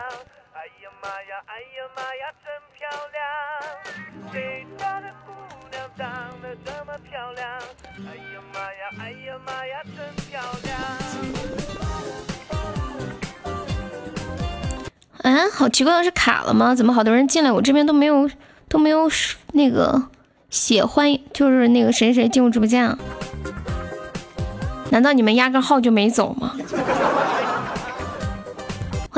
哎呀妈呀！哎呀妈呀！真漂亮！谁家的姑娘长得这么漂亮？哎呀妈呀！哎呀妈呀！真漂亮！嗯，好奇怪，是卡了吗？怎么好多人进来，我这边都没有都没有那个写欢迎，就是那个谁谁进入直播间啊？难道你们压根号就没走吗？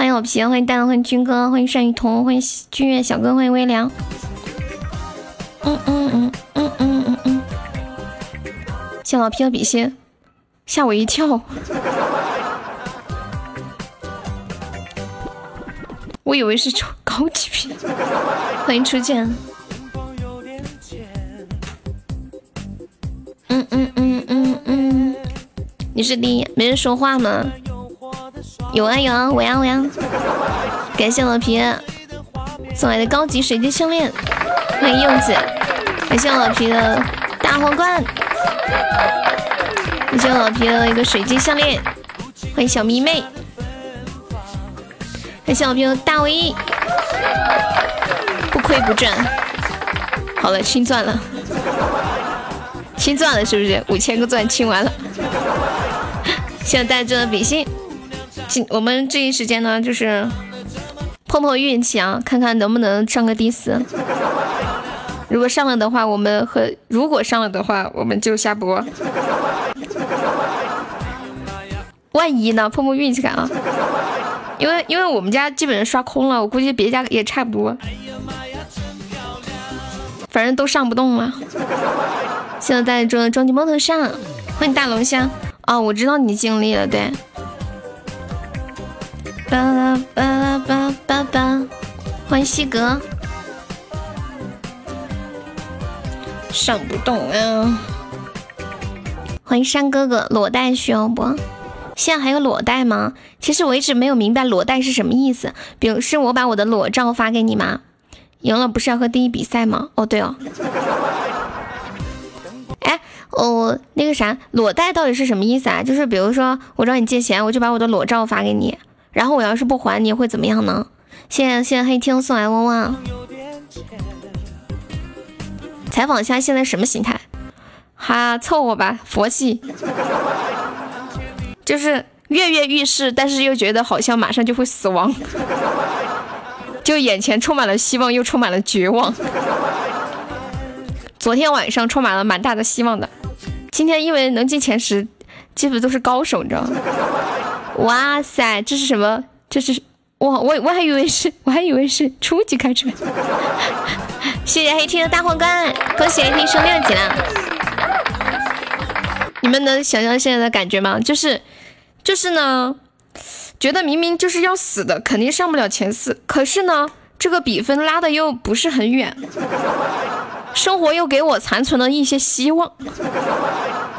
欢迎老皮，欢迎蛋，欢迎军哥，欢迎单雨桐，欢迎君越小哥，欢迎微凉。嗯嗯嗯嗯嗯嗯嗯，谢老皮的比心，吓我一跳。我以为是抽高级品，欢迎初见。嗯嗯嗯嗯嗯，你是第一，没人说话吗？有啊有啊，我呀我呀。感谢老皮送来的高级水晶项链，欢迎柚子。感谢老皮的大皇冠，感谢老皮的一个水晶项链，欢迎小迷妹。感谢老皮的大 V，不亏不赚。好了，清钻了，清钻了是不是？五千个钻清完了。现在带着比心，我们这一时间呢，就是碰碰运气啊，看看能不能上个第四。如果上了的话，我们和如果上了的话，我们就下播。万一呢？碰碰运气看啊。因为因为我们家基本上刷空了，我估计别家也差不多，反正都上不动了。现在在这终极摩托上，欢迎大龙虾啊！我知道你经历了，对。巴拉巴拉巴巴巴，欢迎西格，上不动啊！欢迎山哥哥，裸贷需要不？现在还有裸贷吗？其实我一直没有明白裸贷是什么意思。比如是我把我的裸照发给你吗？赢了不是要和第一比赛吗？哦对哦。哎，哦那个啥，裸贷到底是什么意思啊？就是比如说我找你借钱，我就把我的裸照发给你，然后我要是不还你会怎么样呢？谢谢谢黑听送来旺旺。采访一下现在什么心态？哈，凑合吧，佛系。就是跃跃欲试，但是又觉得好像马上就会死亡，就眼前充满了希望，又充满了绝望。昨天晚上充满了蛮大的希望的，今天因为能进前十，基本都是高手，你知道吗？哇塞，这是什么？这是哇，我我还以为是，我还以为是初级开车。谢谢黑天的大皇冠，恭喜黑天升六级了。你们能想象现在的感觉吗？就是。就是呢，觉得明明就是要死的，肯定上不了前四。可是呢，这个比分拉的又不是很远，生活又给我残存了一些希望。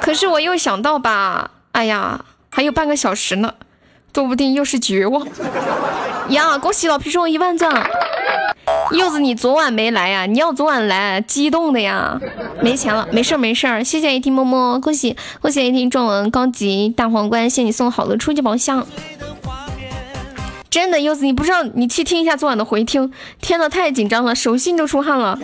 可是我又想到吧，哎呀，还有半个小时呢，说不定又是绝望。呀，恭喜老皮中一万钻！柚子，你昨晚没来呀？你要昨晚来，激动的呀！没钱了，没事儿没事儿，谢谢一听么么，恭喜恭喜一听中了高级大皇冠，谢谢你送好的初级宝箱。真的，柚子，你不知道，你去听一下昨晚的回听，天呐，太紧张了，手心都出汗了。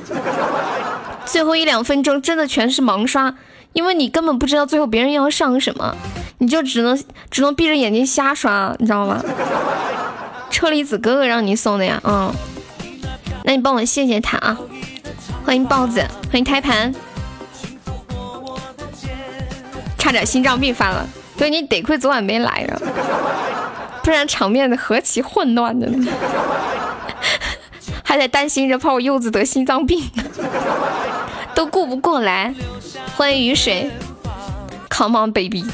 最后一两分钟真的全是盲刷，因为你根本不知道最后别人要上什么，你就只能只能闭着眼睛瞎刷，你知道吗？车厘子哥哥让你送的呀，嗯。那你帮我谢谢他啊！欢迎豹子，欢迎胎盘，差点心脏病犯了。对你得亏昨晚没来着，不然场面的何其混乱的呢，还得担心着怕我柚子得心脏病，不过来。欢迎雨水，Come on baby，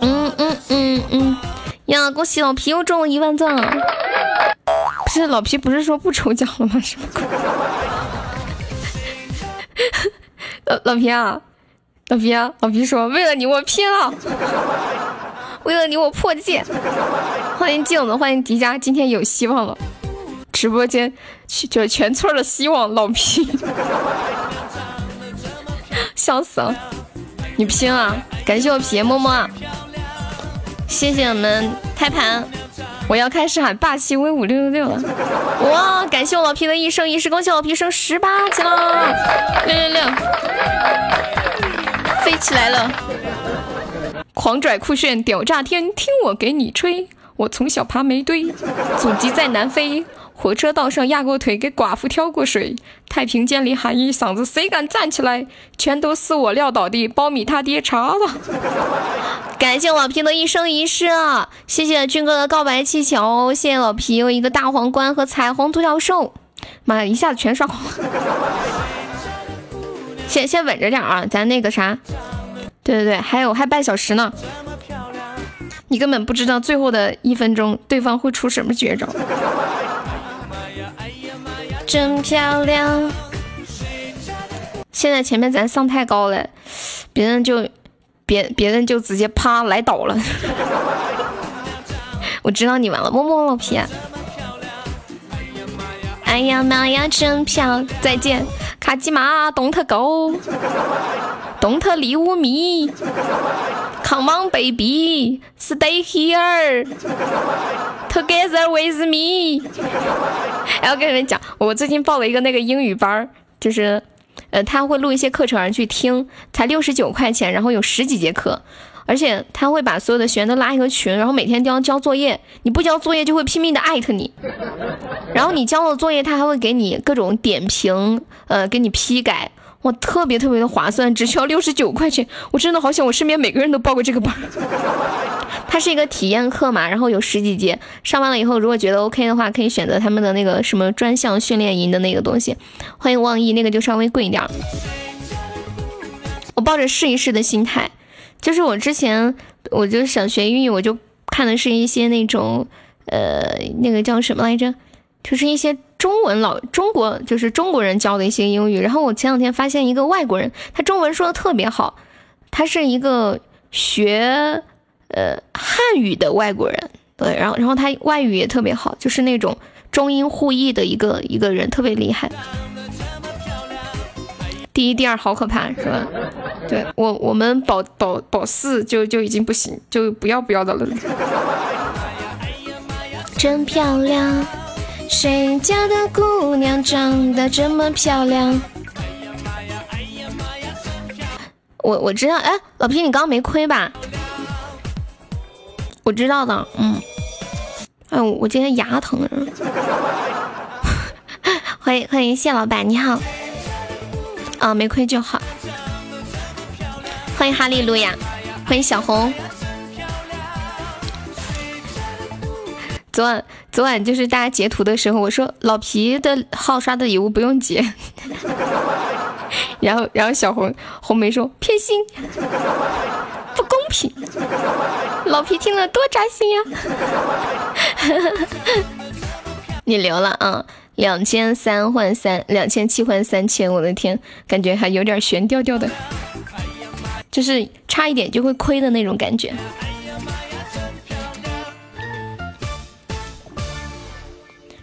嗯嗯嗯嗯，呀，恭喜老皮又中了一万钻。不是老皮，不是说不抽奖了吗？什么鬼？老老皮啊，老皮啊，老皮说为了你我拼了，为了你我破戒。欢迎镜子，欢迎迪迦，今天有希望了。直播间就全村的希望，老皮，笑死了。你拼啊！感谢我皮么么，谢谢我们胎盘。我要开始喊霸气威武六六六了！哇，感谢我老皮的一生一世，恭喜老皮升十八级了！六六六，飞起来了！狂拽酷炫屌炸天，听我给你吹！我从小爬煤堆，祖籍在南非。火车道上压过腿，给寡妇挑过水。太平间里喊一嗓子，谁敢站起来，全都是我撂倒的苞米他爹查了。感谢老皮的一生一世，啊谢谢军哥的告白气球，谢谢老皮一个大皇冠和彩虹独角兽。妈呀，一下子全刷光了。先先稳着点啊，咱那个啥，对对对，还有还半小时呢。你根本不知道最后的一分钟对方会出什么绝招。真漂亮！现在前面咱上太高了，别人就别别人就直接啪来倒了。我知道你完了，么么老皮。哎呀妈呀，真漂！再见，卡基玛，Don't go，Don't leave me，Come on baby，Stay here，Together with me。哎，我跟你们讲，我最近报了一个那个英语班，就是，呃，他会录一些课程去听，才六十九块钱，然后有十几节课。而且他会把所有的学员都拉一个群，然后每天都要交作业。你不交作业就会拼命的艾特你，然后你交了作业，他还会给你各种点评，呃，给你批改。哇，特别特别的划算，只需要六十九块钱。我真的好想我身边每个人都报过这个班。它是一个体验课嘛，然后有十几节，上完了以后，如果觉得 OK 的话，可以选择他们的那个什么专项训练营的那个东西。欢迎望意，那个就稍微贵一点。我抱着试一试的心态。就是我之前，我就想学英语，我就看的是一些那种，呃，那个叫什么来着？就是一些中文老中国，就是中国人教的一些英语。然后我前两天发现一个外国人，他中文说的特别好，他是一个学呃汉语的外国人，对，然后然后他外语也特别好，就是那种中英互译的一个一个人，特别厉害。第一、第二好可怕，是吧？对我，我们保保保四就就已经不行，就不要不要的了。真漂亮，谁家的姑娘长得这么漂亮？我我知道，哎，老皮，你刚刚没亏吧？我知道的，嗯。哎，我今天牙疼。欢迎欢迎谢老板，你好。啊，没亏就好。欢迎哈利路亚，欢迎小红。昨晚昨晚就是大家截图的时候，我说老皮的号刷的礼物不用截，然后然后小红红梅说偏心，不公平，老皮听了多扎心呀。你留了啊。两千三换三，两千七换三千，我的天，感觉还有点悬吊吊的，就是差一点就会亏的那种感觉。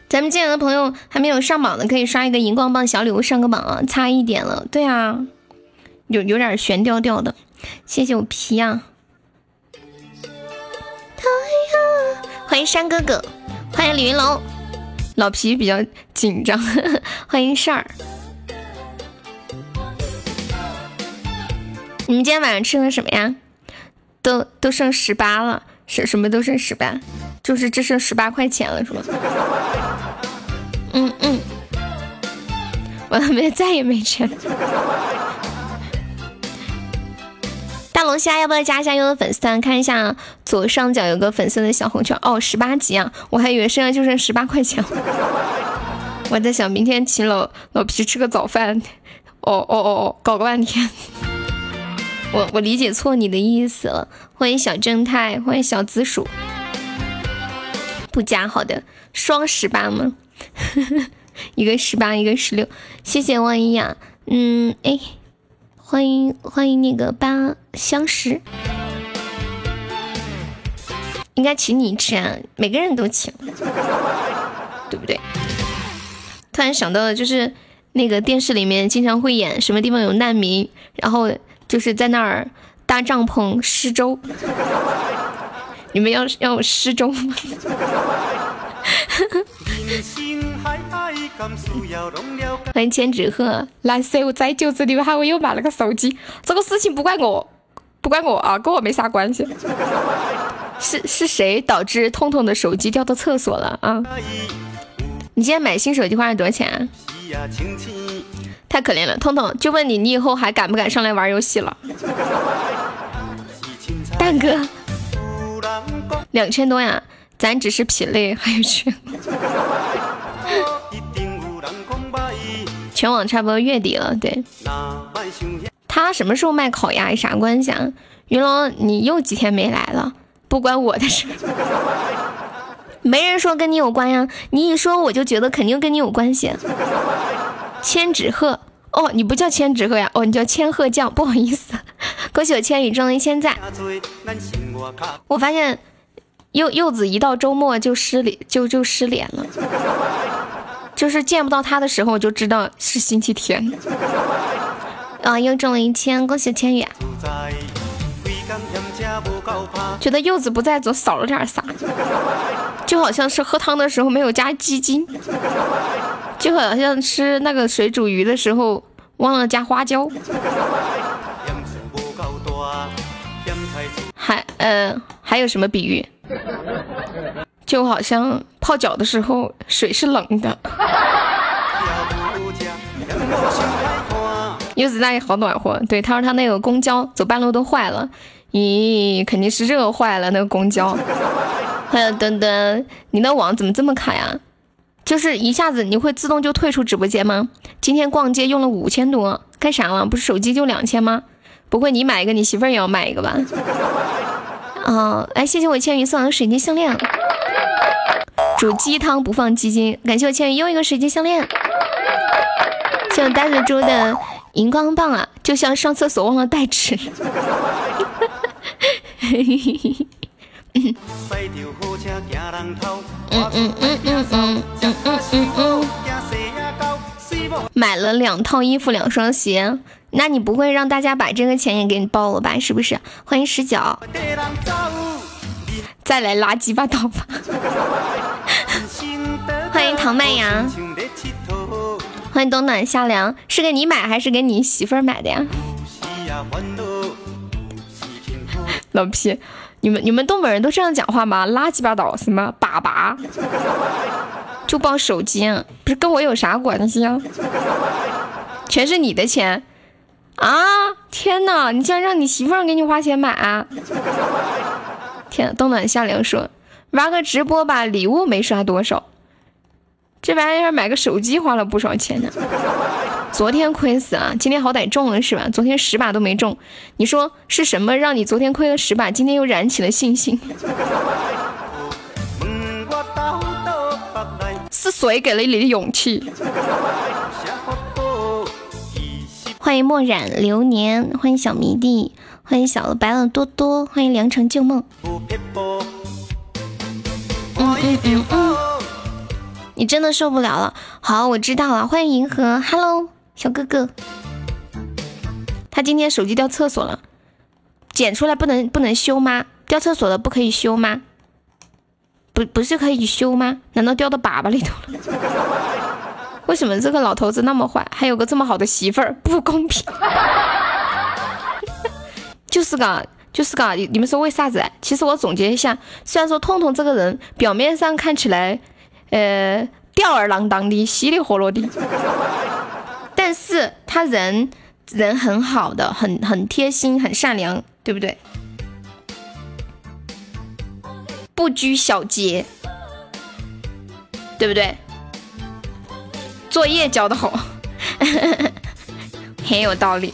咱们进来的朋友还没有上榜的，可以刷一个荧光棒小礼物上个榜啊！差一点了，对啊，有有点悬吊吊的。谢谢我皮啊！欢迎山哥哥，欢迎李云龙。老皮比较紧张，欢迎事儿。你们今天晚上吃的什么呀？都都剩十八了，什什么都剩十八，就是只剩十八块钱了，是吗？嗯嗯，我没再也没钱。大龙虾要不要加一下优的粉丝团？看一下左上角有个粉色的小红圈哦，十八级啊！我还以为现在就剩十八块钱。我在想明天请老老皮吃个早饭。哦哦哦哦，搞个半天。我我理解错你的意思了。欢迎小正太，欢迎小紫薯。不加好的，双十八吗？一个十八，一个十六。谢谢万一呀。嗯，哎。欢迎欢迎那个八相识，应该请你吃啊，每个人都请，对不对？突然想到了，就是那个电视里面经常会演什么地方有难民，然后就是在那儿搭帐篷施粥，你们要要施粥吗？欢迎千纸鹤，难受在就子里面还我又买了个手机，这个事情不怪我，不怪我啊，跟我没啥关系。是是谁导致痛痛的手机掉到厕所了啊？你今天买新手机花了多少钱？太可怜了，痛痛就问你，你以后还敢不敢上来玩游戏了？蛋哥，两千多呀，咱只是品类，还有全。全网差不多月底了，对。他什么时候卖烤鸭有啥关系啊？云龙，你又几天没来了，不关我的事。没人说跟你有关呀，你一说我就觉得肯定跟你有关系。千纸鹤，哦，你不叫千纸鹤呀，哦，你叫千鹤酱，不好意思。恭喜我千羽中了一千赞。我发现柚柚子一到周末就失联，就就失联了。就是见不到他的时候，我就知道是星期天。啊，又中了一千，恭喜千羽。觉得柚子不在，总少了点啥，就好像是喝汤的时候没有加鸡精，就好像吃那个水煮鱼的时候忘了加花椒。还呃，还有什么比喻？就好像泡脚的时候水是冷的。柚子大爷好暖和，对他说他那个公交走半路都坏了，咦，肯定是热坏了那个公交。还有等等，你的网怎么这么卡呀？就是一下子你会自动就退出直播间吗？今天逛街用了五千多，干啥了？不是手机就两千吗？不会你买一个，你媳妇儿也要买一个吧？哦，来谢谢我千羽送的水晶项链。煮鸡汤不放鸡精，感谢我千羽又一个水晶项链。谢我呆子猪的荧光棒啊，就像上厕所忘了带纸。嗯嗯嗯嗯嗯嗯嗯嗯。买了两套衣服，两双鞋，那你不会让大家把这个钱也给你报了吧？是不是？欢迎十九，再来拉鸡巴倒吧。欢迎唐麦阳，欢迎冬暖夏凉，是给你买还是给你媳妇儿买的呀？老皮，你们你们东北人都这样讲话吗？拉鸡巴倒什么粑粑？就抱手机，不是跟我有啥关系啊？全是你的钱啊！天哪，你竟然让你媳妇儿给你花钱买啊！天，冬暖夏凉说玩个直播吧，礼物没刷多少。这玩意儿买个手机花了不少钱呢，昨天亏死了，今天好歹中了是吧？昨天十把都没中，你说是什么让你昨天亏了十把，今天又燃起了信心？是谁给了你的勇气？欢迎墨染流年，欢迎小迷弟，欢迎小了白了多多，欢迎良辰旧梦。嗯嗯。你真的受不了了，好，我知道了。欢迎银河，Hello，小哥哥。他今天手机掉厕所了，捡出来不能不能修吗？掉厕所了不可以修吗？不不是可以修吗？难道掉到粑粑里头了？为什么这个老头子那么坏，还有个这么好的媳妇儿？不公平！就是噶，就是噶，你们说为啥子？其实我总结一下，虽然说痛痛这个人表面上看起来。呃，吊儿郎当的，稀里活络的，但是他人人很好的，很很贴心，很善良，对不对？不拘小节，对不对？作业交的好，很有道理。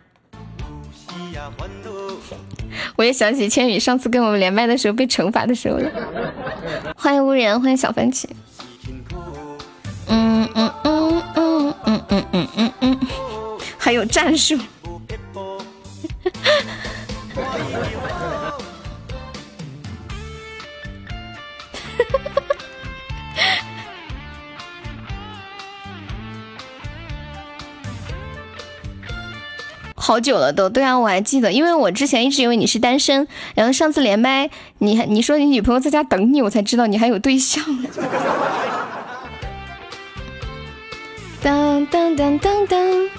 我也想起千羽上次跟我们连麦的时候被惩罚的时候了。欢迎无人，欢迎小番茄。嗯嗯嗯嗯嗯嗯嗯嗯嗯，还有战术。好久了都，对啊，我还记得，因为我之前一直以为你是单身，然后上次连麦，你还你说你女朋友在家等你，我才知道你还有对象。当当当当当，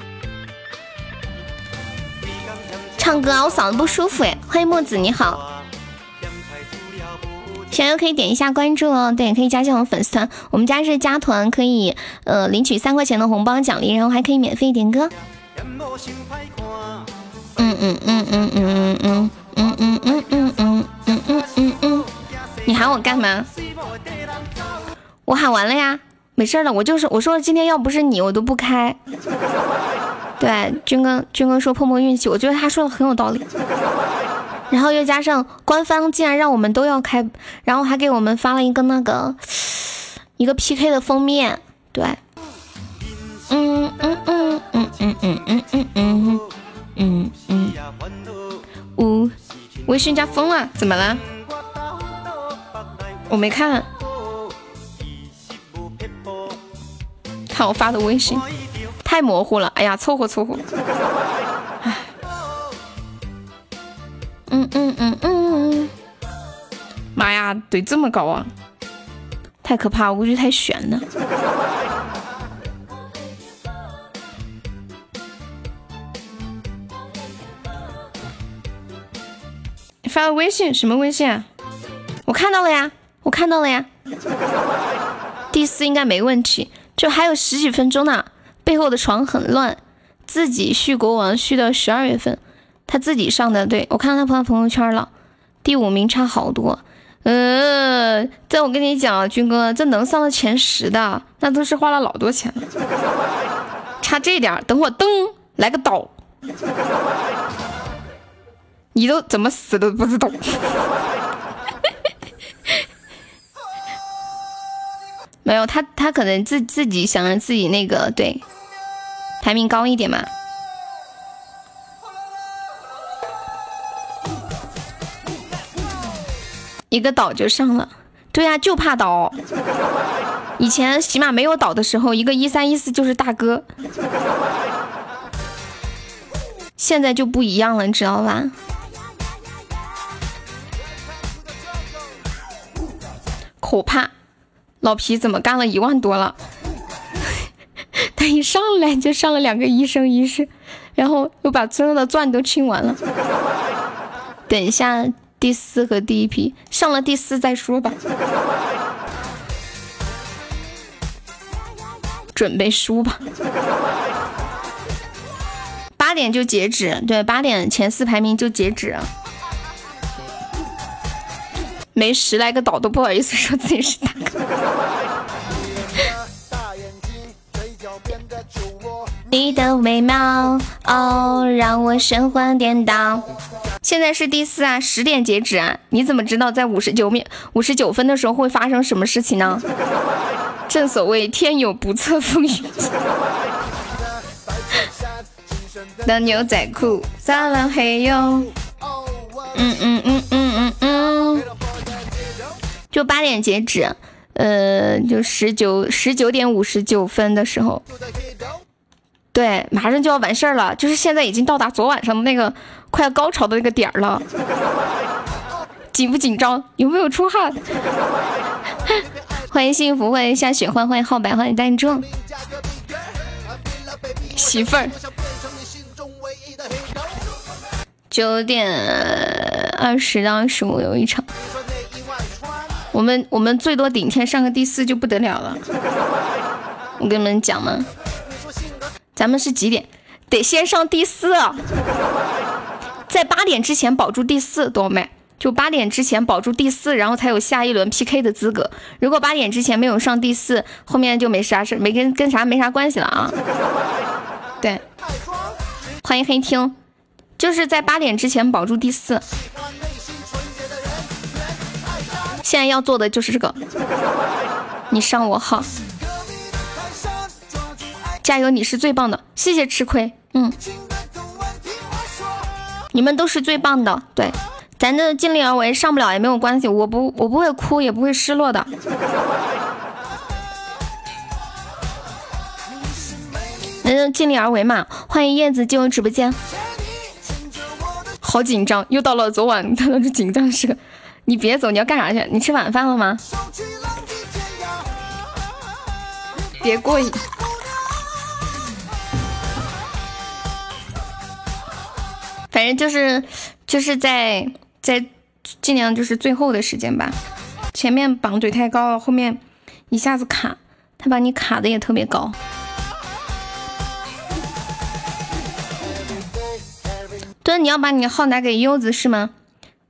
唱歌啊，我嗓子不舒服哎。欢迎墨子，你好，想要可以点一下关注哦，对，可以加进我们粉丝团，我们家是加团可以呃领取三块钱的红包奖励，然后还可以免费点歌。嗯嗯嗯嗯嗯嗯嗯嗯嗯嗯嗯嗯嗯嗯，你喊我干嘛？我喊完了呀，没事的，我就是我说今天要不是你，我都不开。对，军哥军哥说碰碰运气，我觉得他说的很有道理。然后又加上官方竟然让我们都要开，然后还给我们发了一个那个一个 PK 的封面，对。嗯嗯嗯嗯嗯嗯嗯嗯嗯。嗯，五，微信加封了，怎么了？我没看，看我发的微信，太模糊了。哎呀，凑合凑合。唉，嗯嗯嗯嗯，妈呀，怼这么高啊，太可怕，我估计太悬了。发个微信什么微信啊？我看到了呀，我看到了呀。第四应该没问题，就还有十几分钟呢。背后的床很乱，自己续国王续到十二月份，他自己上的。对我看到他发朋友圈了，第五名差好多。嗯，这我跟你讲，军哥，这能上到前十的，那都是花了老多钱了。差这点，等会噔来个倒。你都怎么死都不知道，没有他，他可能自自己想让自己那个对。排名高一点嘛，一个岛就上了，对呀，就怕倒。以前起码没有岛的时候，一个一三一四就是大哥，现在就不一样了，你知道吧？可怕，老皮怎么干了一万多了？他一上来就上了两个一生一世，然后又把所有的钻都清完了。等一下第四和第一批上了第四再说吧。准备输吧。八点就截止，对，八点前四排名就截止。没十来个岛都不好意思说自己是大哥。你的美貌哦，让我神魂颠倒。现在是第四啊，十点截止啊。你怎么知道在五十九秒、五十九分的时候会发生什么事情呢？正所谓天有不测风云。的牛仔裤撒了黑油。嗯嗯嗯嗯嗯嗯。就八点截止，呃，就十九十九点五十九分的时候，对，马上就要完事儿了，就是现在已经到达昨晚上的那个快要高潮的那个点儿了，紧不紧张？有没有出汗？欢迎幸福，欢迎夏雪欢迎，欢迎浩白，欢迎丹中媳妇儿。九点二十到二十五有一场。我们我们最多顶天上个第四就不得了了。我跟你们讲嘛，咱们是几点？得先上第四，在八点之前保住第四，懂没？就八点之前保住第四，然后才有下一轮 PK 的资格。如果八点之前没有上第四，后面就没啥事，没跟跟啥没啥关系了啊。对，欢迎黑听，就是在八点之前保住第四。现在要做的就是这个，你上我号，加油，你是最棒的，谢谢吃亏，嗯，你们都是最棒的，对。咱这尽力而为，上不了也没有关系，我不我不会哭，也不会失落的。那就尽力而为嘛。欢迎叶子进入直播间，好紧张，又到了昨晚 他的紧张时刻。你别走，你要干啥去？你吃晚饭了吗？别过瘾。反正就是就是在。在尽量就是最后的时间吧，前面绑怼太高了，后面一下子卡，他把你卡的也特别高。对，你要把你号拿给柚子是吗？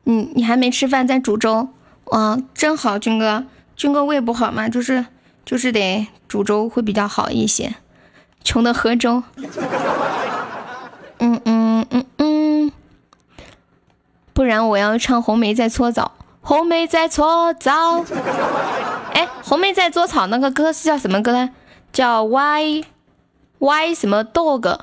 你你还没吃饭，在煮粥，哇，真好，军哥，军哥胃不好嘛，就是就是得煮粥会比较好一些，穷的喝粥。嗯嗯嗯嗯。不然我要唱红梅在搓澡，红梅在搓澡。哎，红梅在搓澡那个歌是叫什么歌呢？叫 Why Why 什么 Dog？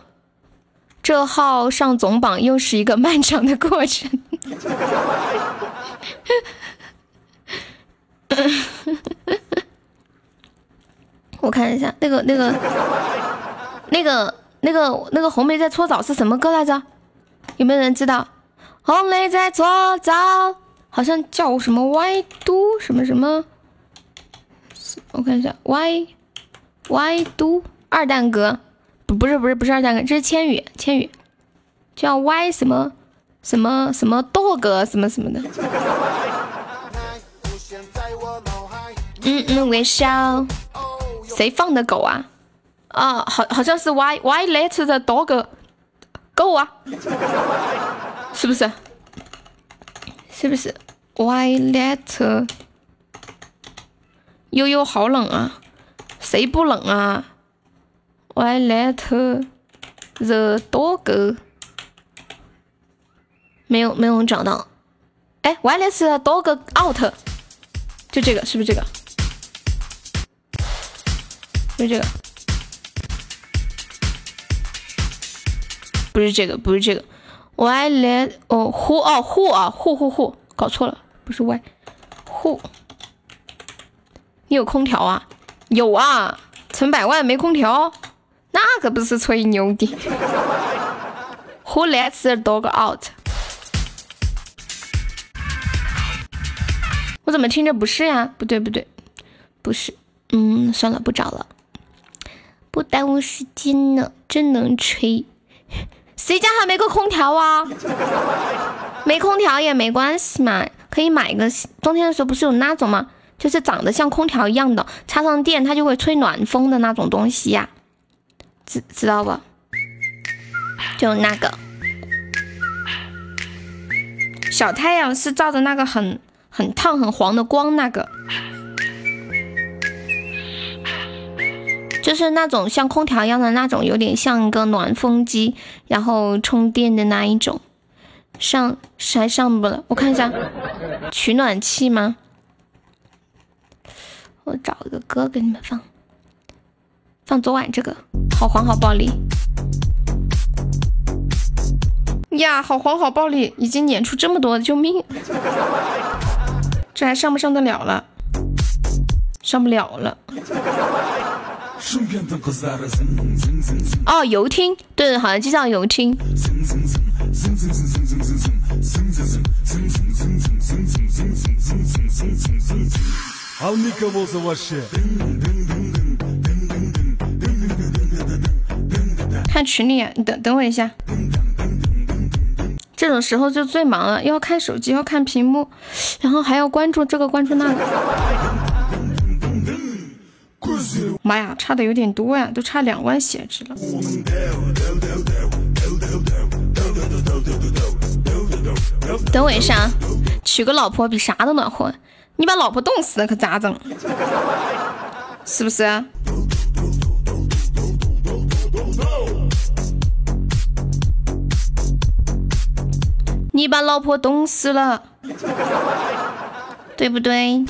这号上总榜又是一个漫长的过程。我看一下那个那个那个那个那个红梅在搓澡是什么歌来着？有没有人知道？红梅在搓澡，好像叫什么 Y 都什么什么，我看一下 Y Y 都二蛋哥，不不是不是不是二蛋哥，这是千羽千羽，叫 Y 什么什么什么 dog 什么什么的。嗯嗯，微笑，谁放的狗啊？啊，好好像是 Y Y let the dog go 啊。是不是？是不是？Why let 悠悠好冷啊？谁不冷啊？Why let the dog 没有没有找到？哎，Why let the dog out？就这个，是不是这个？就这个？不是这个，不是这个。Why let 哦，Who？哦，Who？啊，Who？Who？Who？，搞错了，不是 Why 呼。你有空调啊？有啊，存百万没空调，那可不是吹牛的。Who lets the dog out？我怎么听着不是呀？不对不对，不是。嗯，算了，不找了，不耽误时间呢，真能吹。谁家还没个空调啊？没空调也没关系嘛，可以买个。冬天的时候不是有那种吗？就是长得像空调一样的，插上电它就会吹暖风的那种东西呀，知知道不？就那个小太阳是照着那个很很烫很黄的光那个。就是那种像空调一样的那种，有点像一个暖风机，然后充电的那一种，上还上不了。我看一下，取暖器吗？我找一个歌给你们放，放昨晚这个，好黄好暴力呀！好黄好暴力，已经撵出这么多，救命！这还上不上得了了？上不了了。哦，游艇，对，好像就叫游艇。看群里，你等等我一下。这种时候就最忙了，要看手机，要看屏幕，然后还要关注这个关注那个。妈呀，差的有点多呀，都差两万血值了。等我一下，娶个老婆比啥都暖和。你把老婆冻死了可咋整？是不是？你把老婆冻死了，对不对？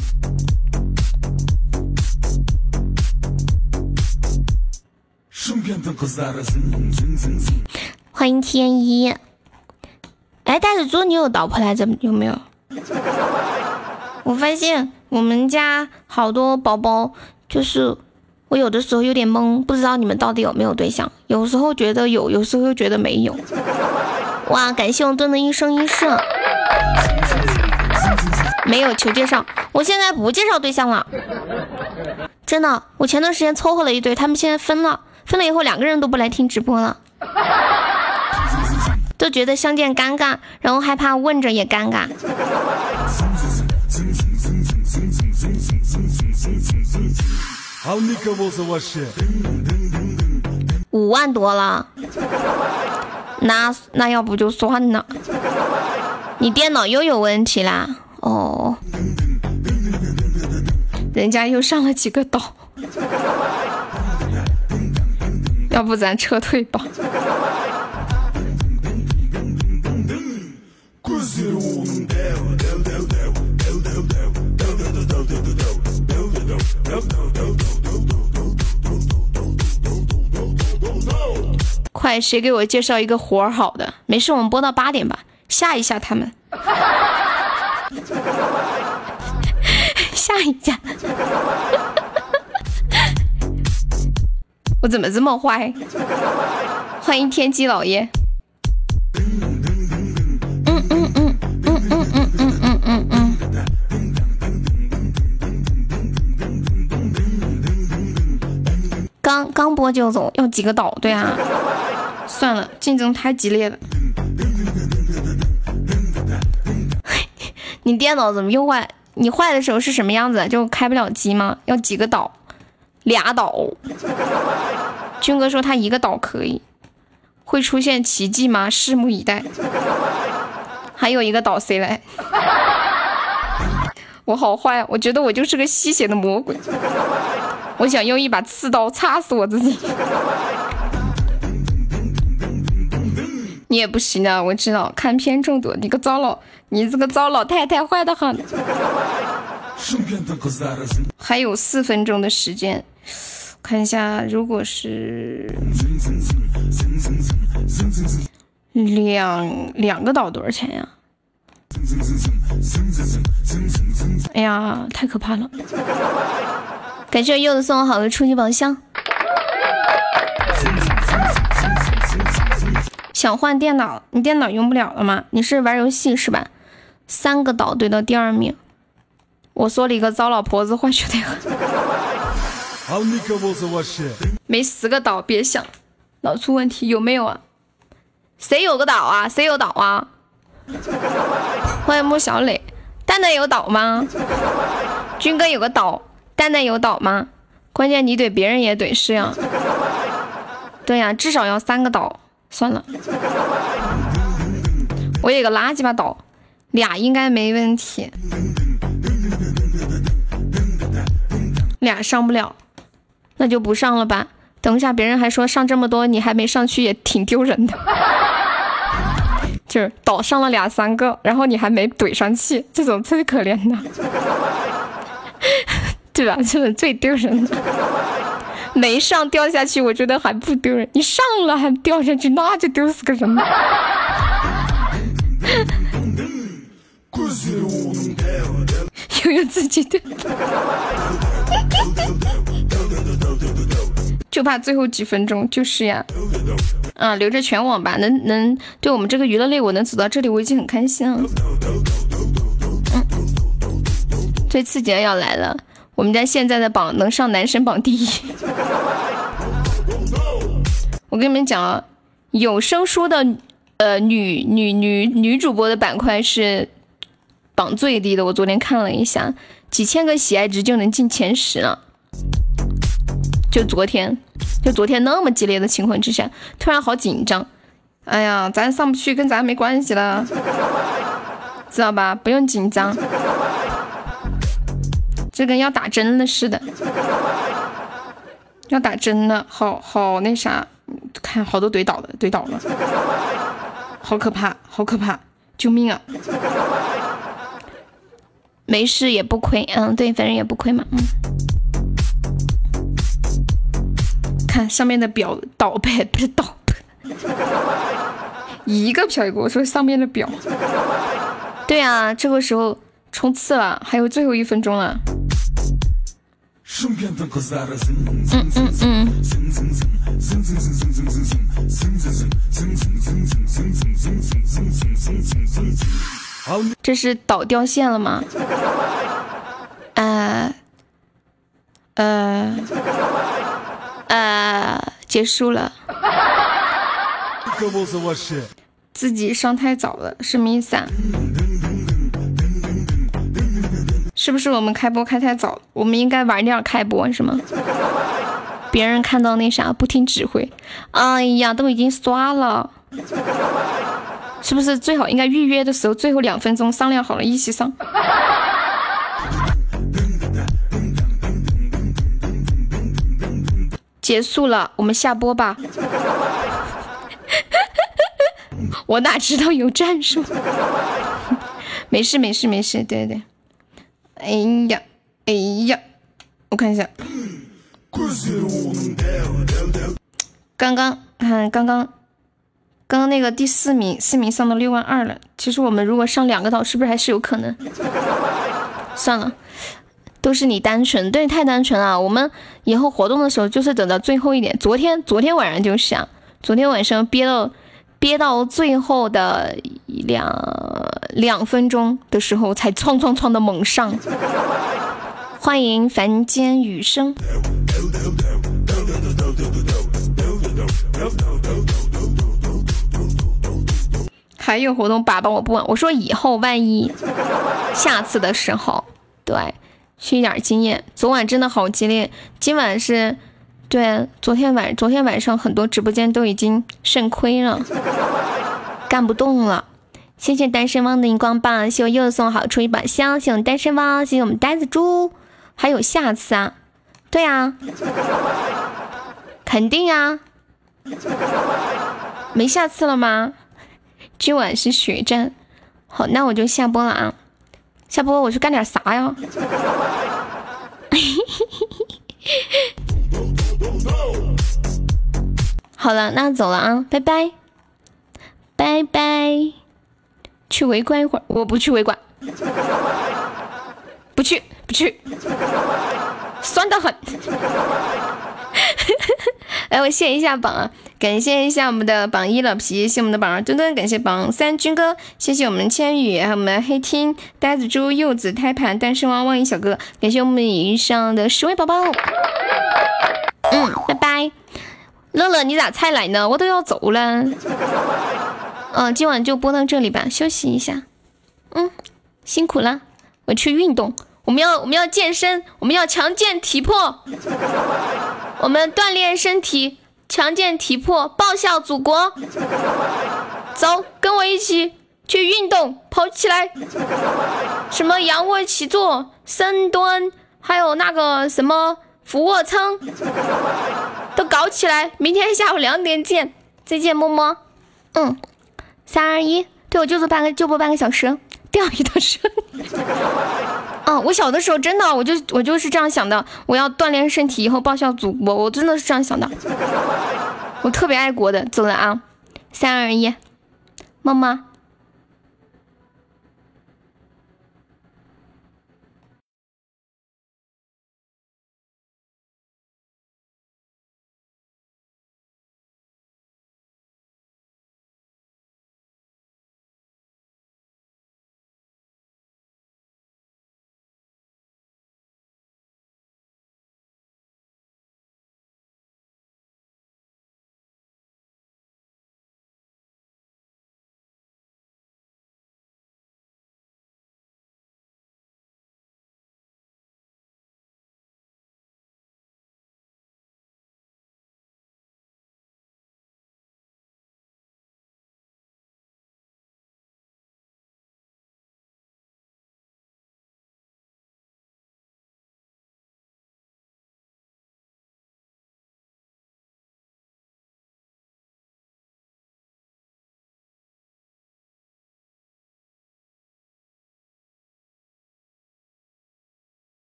欢迎天一。哎，袋子猪，你有老婆来着？有没有？我发现我们家好多宝宝，就是我有的时候有点懵，不知道你们到底有没有对象。有时候觉得有，有时候又觉得没有。哇！感谢我盾的一生一世，没有求介绍，我现在不介绍对象了，真的。我前段时间凑合了一对，他们现在分了，分了以后两个人都不来听直播了，都觉得相见尴尬，然后害怕问着也尴尬。五万多了。那那要不就算了，你电脑又有问题啦？哦，人家又上了几个岛，要不咱撤退吧？快，谁给我介绍一个活儿好的？没事，我们播到八点吧，吓一吓他们，吓一下。我怎么这么坏？欢迎天机老爷。嗯嗯嗯嗯嗯嗯嗯嗯嗯嗯。刚刚播就走，要几个岛？对啊。算了，竞争太激烈了。你电脑怎么又坏？你坏的时候是什么样子？就开不了机吗？要几个岛？俩岛？军哥说他一个岛可以。会出现奇迹吗？拭目以待。还有一个岛谁来？我好坏，我觉得我就是个吸血的魔鬼。我想用一把刺刀插死我自己。你也不行啊！我知道看片中毒，你个糟老，你这个糟老太太坏的很。还有四分钟的时间，看一下，如果是两两个岛多少钱呀？哎呀，太可怕了！感谢柚子送我好的初级宝箱。想换电脑，你电脑用不了了吗？你是玩游戏是吧？三个岛对到第二名，我说了一个糟老婆子换血的很。没十个岛别想，老出问题有没有啊？谁有个岛啊？谁有岛啊？欢迎莫小磊，蛋蛋有岛吗？军哥有个岛，蛋蛋有岛吗？关键你怼别人也怼是呀？对呀，至少要三个岛。算了，我有个垃圾吧岛，俩应该没问题，俩上不了，那就不上了吧。等一下，别人还说上这么多你还没上去也挺丢人的，就是岛上了俩三个，然后你还没怼上去，这种最可怜的，对吧？这种最丢人的。没上掉下去，我觉得还不丢人。你上了还掉下去，那就丢死个人了。悠悠自己的，就怕最后几分钟，就是呀。啊，留着全网吧，能能对我们这个娱乐类，我能走到这里，我已经很开心了。嗯，最刺激的要来了。我们家现在的榜能上男神榜第一。我跟你们讲啊，有声书的呃女女女女主播的板块是榜最低的，我昨天看了一下，几千个喜爱值就能进前十了。就昨天，就昨天那么激烈的情况之下，突然好紧张。哎呀，咱上不去跟咱没关系了，知道吧？不用紧张，这跟要打针了似的，要打针了，好好那啥，看好多怼倒了，怼倒了，好可怕，好可怕，救命啊！没事也不亏，嗯，对，反正也不亏嘛，嗯。看上面的表倒呗，不是倒。一个飘一个，我说上面的表。对啊，这个时候冲刺了，还有最后一分钟了。嗯嗯嗯。这是倒掉线了吗？呃呃呃，结束了。自己上太早了，什么意思啊？是不是我们开播开太早？我们应该晚点开播是吗？别人看到那啥不听指挥，哎呀，都已经刷了，是不是最好应该预约的时候最后两分钟商量好了一起上？结束了，我们下播吧。我哪知道有战术？没事没事没事，对对对。哎呀哎呀，我看一下，刚刚看刚刚刚刚那个第四名，四名上到六万二了。其实我们如果上两个岛，是不是还是有可能？算了，都是你单纯，对，太单纯了。我们以后活动的时候就是等到最后一点。昨天昨天晚上就想，昨天晚上憋到。憋到最后的两两分钟的时候，才哐哐哐的猛上。欢迎凡间雨声。还有活动，爸爸我不玩。我说以后万一下次的时候，对，学点经验。昨晚真的好激烈，今晚是。对，昨天晚昨天晚上很多直播间都已经肾亏了，干不动了。谢谢单身汪的荧光棒，谢我又送好出一把香，谢我单身汪，谢谢我们呆子猪，还有下次啊？对啊，肯定啊，没下次了吗？今晚是血战，好，那我就下播了啊，下播我去干点啥呀？嘿嘿嘿好了，那走了啊，拜拜，拜拜，去围观一会儿，我不去围观，不去不去，酸的很。来，我谢一下榜啊，感谢一下我们的榜一老皮，谢我们的榜二。墩墩，感谢榜三军哥，谢谢我们千羽，还有我们黑听呆子猪柚子胎盘单身汪汪一小哥，感谢我们以上的十位宝宝。嗯，拜拜，乐乐，你咋才来呢？我都要走了。嗯，今晚就播到这里吧，休息一下。嗯，辛苦了，我去运动。我们要我们要健身，我们要强健体魄。我们锻炼身体，强健体魄，报效祖国。走，跟我一起去运动，跑起来。什么仰卧起坐、深蹲，还有那个什么。俯卧撑都搞起来，明天下午两点见，再见，么么。嗯，三二一，对我就做半个就播半个小时，钓鱼的声。嗯，我小的时候真的，我就我就是这样想的，我要锻炼身体，以后报效祖国，我真的是这样想的。我特别爱国的，走了啊，三二一，么么。